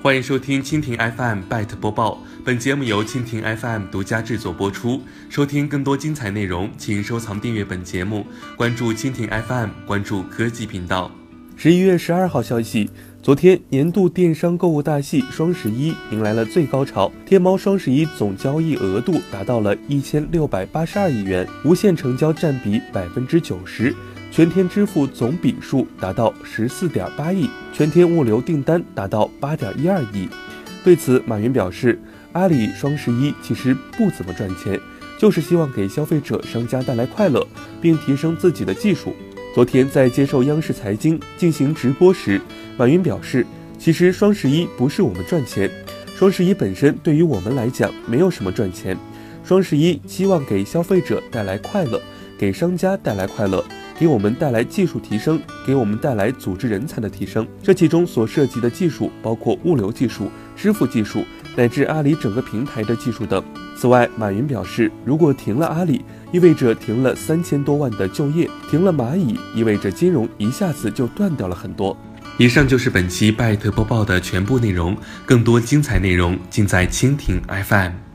欢迎收听蜻蜓 FM Byte 播报，本节目由蜻蜓 FM 独家制作播出。收听更多精彩内容，请收藏订阅本节目，关注蜻蜓 FM，关注科技频道。十一月十二号消息，昨天年度电商购物大戏双十一迎来了最高潮，天猫双十一总交易额度达到了一千六百八十二亿元，无限成交占比百分之九十，全天支付总笔数达到十四点八亿，全天物流订单达到八点一二亿。对此，马云表示，阿里双十一其实不怎么赚钱，就是希望给消费者、商家带来快乐，并提升自己的技术。昨天在接受央视财经进行直播时，马云表示，其实双十一不是我们赚钱，双十一本身对于我们来讲没有什么赚钱，双十一希望给消费者带来快乐，给商家带来快乐，给我们带来技术提升，给我们带来组织人才的提升。这其中所涉及的技术包括物流技术、支付技术，乃至阿里整个平台的技术等。此外，马云表示，如果停了阿里，意味着停了三千多万的就业，停了蚂蚁，意味着金融一下子就断掉了很多。以上就是本期拜特播报的全部内容，更多精彩内容尽在蜻蜓 FM。